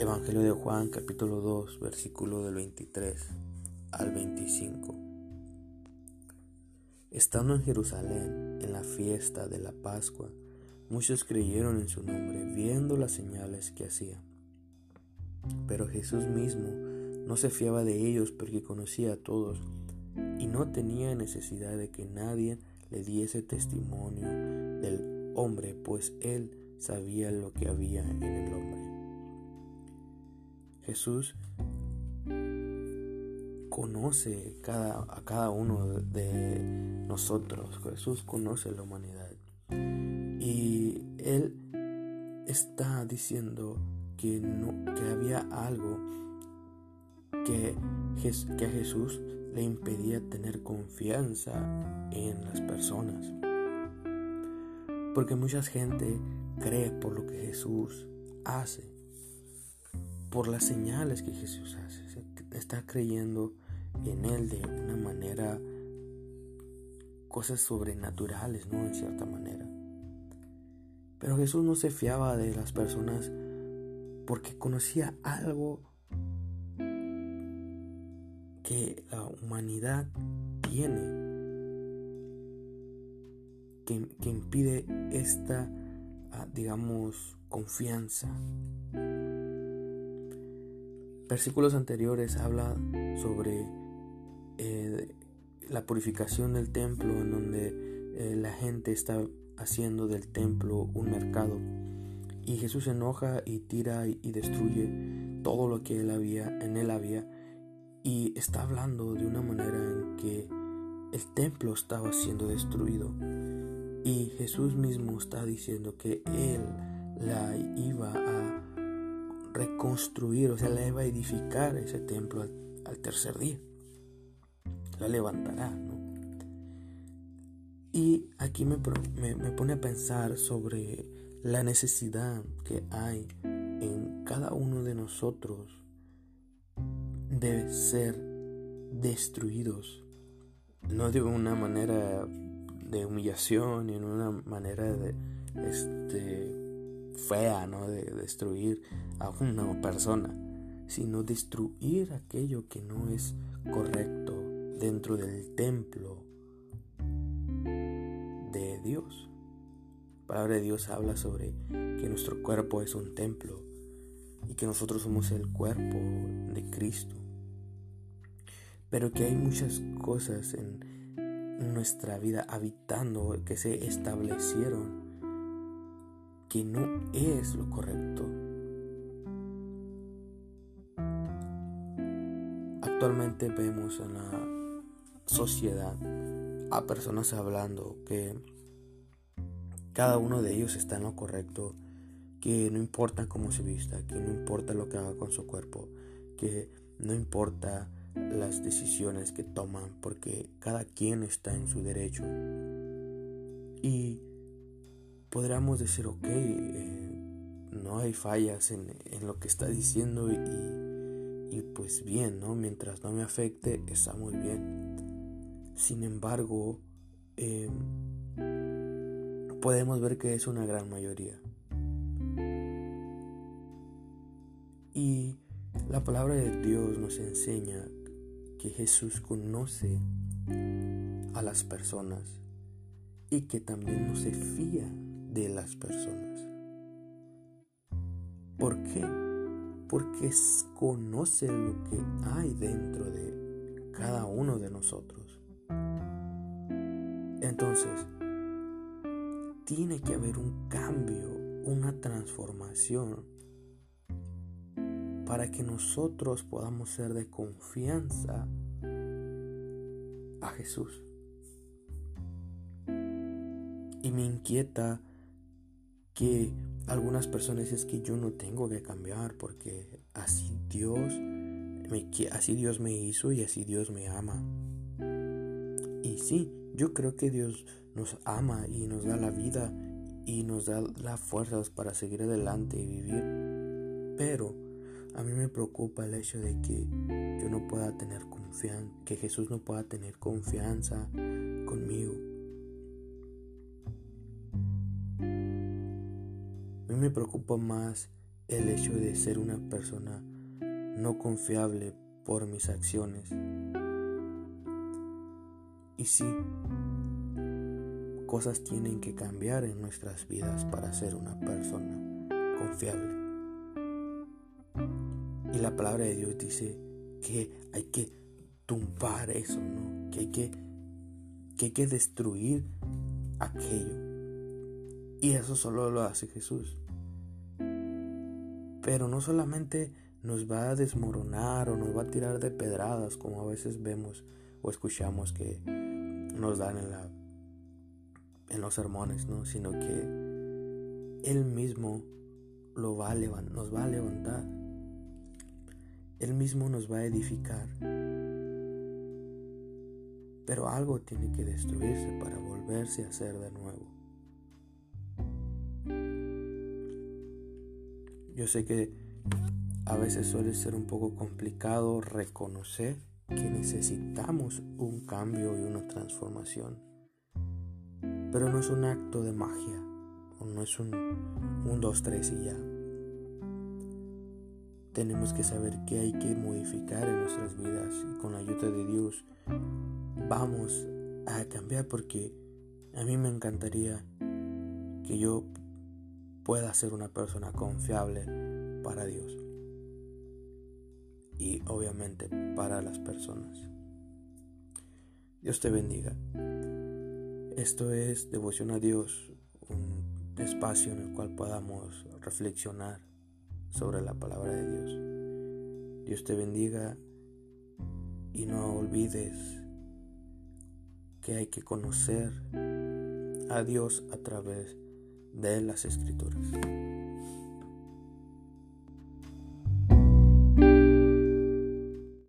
Evangelio de Juan capítulo 2 versículo del 23 al 25. Estando en Jerusalén en la fiesta de la Pascua, muchos creyeron en su nombre viendo las señales que hacía. Pero Jesús mismo no se fiaba de ellos porque conocía a todos y no tenía necesidad de que nadie le diese testimonio del hombre, pues él sabía lo que había en el hombre. Jesús conoce cada, a cada uno de nosotros. Jesús conoce la humanidad. Y Él está diciendo que, no, que había algo que, que a Jesús le impedía tener confianza en las personas. Porque mucha gente cree por lo que Jesús hace por las señales que Jesús hace. Está creyendo en Él de una manera, cosas sobrenaturales, ¿no? En cierta manera. Pero Jesús no se fiaba de las personas porque conocía algo que la humanidad tiene que, que impide esta, ah, digamos, confianza versículos anteriores habla sobre eh, la purificación del templo en donde eh, la gente está haciendo del templo un mercado. Y Jesús se enoja y tira y, destruye todo lo que él había en él había. Y está hablando de una manera en que el templo estaba siendo destruido. Y Jesús mismo está diciendo que él la iba a reconstruir, o sea, la iba a edificar ese templo al, tercer día. La levantará. Y aquí me, me, pone a pensar sobre la necesidad que hay en cada uno de nosotros de ser destruidos. No de una manera de humillación, ni en una manera de este fea, ¿no? De destruir a una persona, sino destruir aquello que no es correcto dentro del templo de Dios. La palabra de Dios habla sobre que nuestro cuerpo es un templo y que nosotros somos el cuerpo de Cristo. Pero que hay muchas cosas en nuestra vida habitando que se establecieron que no es lo correcto. Actualmente vemos en la sociedad a personas hablando que cada uno de ellos está en lo correcto, que no importa cómo se vista, que no importa lo que haga con su cuerpo, que no importa las decisiones que toman, porque cada quien está en su derecho. Y podríamos decir, ok, eh, no hay fallas en, lo que está diciendo y, pues bien, ¿no? Mientras no me afecte, está muy bien. Sin embargo, em, podemos ver que es una gran mayoría. Y la palabra de Dios nos enseña que Jesús conoce a las personas y que también no se fía de las personas. ¿Por qué? Porque conoce lo que hay dentro de cada uno de nosotros. Entonces, tiene que haber un cambio, una transformación para que nosotros podamos ser de confianza a Jesús. Y me inquieta que algunas personas es que yo no tengo que cambiar porque así Dios me, así Dios me hizo y así Dios me ama. Y sí, yo creo que Dios nos ama y nos da la vida y nos da las fuerzas para seguir adelante y vivir. Pero a mí me preocupa el hecho de que yo no pueda tener confianza, que Jesús no pueda tener confianza conmigo. Me preocupa más el hecho de ser una persona no confiable por mis acciones. Y sí, cosas tienen que cambiar en nuestras vidas para ser una persona confiable. Y la palabra de Dios dice que hay que tumbar eso, ¿no? Que hay que, que hay que destruir aquello. Y eso solo lo hace Jesús. Pero no solamente nos va a desmoronar o nos va a tirar de pedradas como a veces vemos o escuchamos que nos dan en, la, en los sermones, ¿no? sino que Él mismo lo va a nos va a levantar. Él mismo nos va a edificar. Pero algo tiene que destruirse para volverse a hacer de nuevo. Yo sé que a veces suele ser un poco complicado reconocer que necesitamos un cambio y una transformación. Pero no es un acto de magia, no es un 1, 2, 3 y ya. Tenemos que saber qué hay que modificar en nuestras vidas y con la ayuda de Dios vamos a cambiar porque a mí me encantaría que yo pueda ser una persona confiable para Dios y obviamente para las personas. Dios te bendiga. Esto es Devoción a Dios, un espacio en el cual podamos reflexionar sobre la palabra de Dios. Dios te bendiga y no olvides que hay que conocer a Dios a través de las escrituras.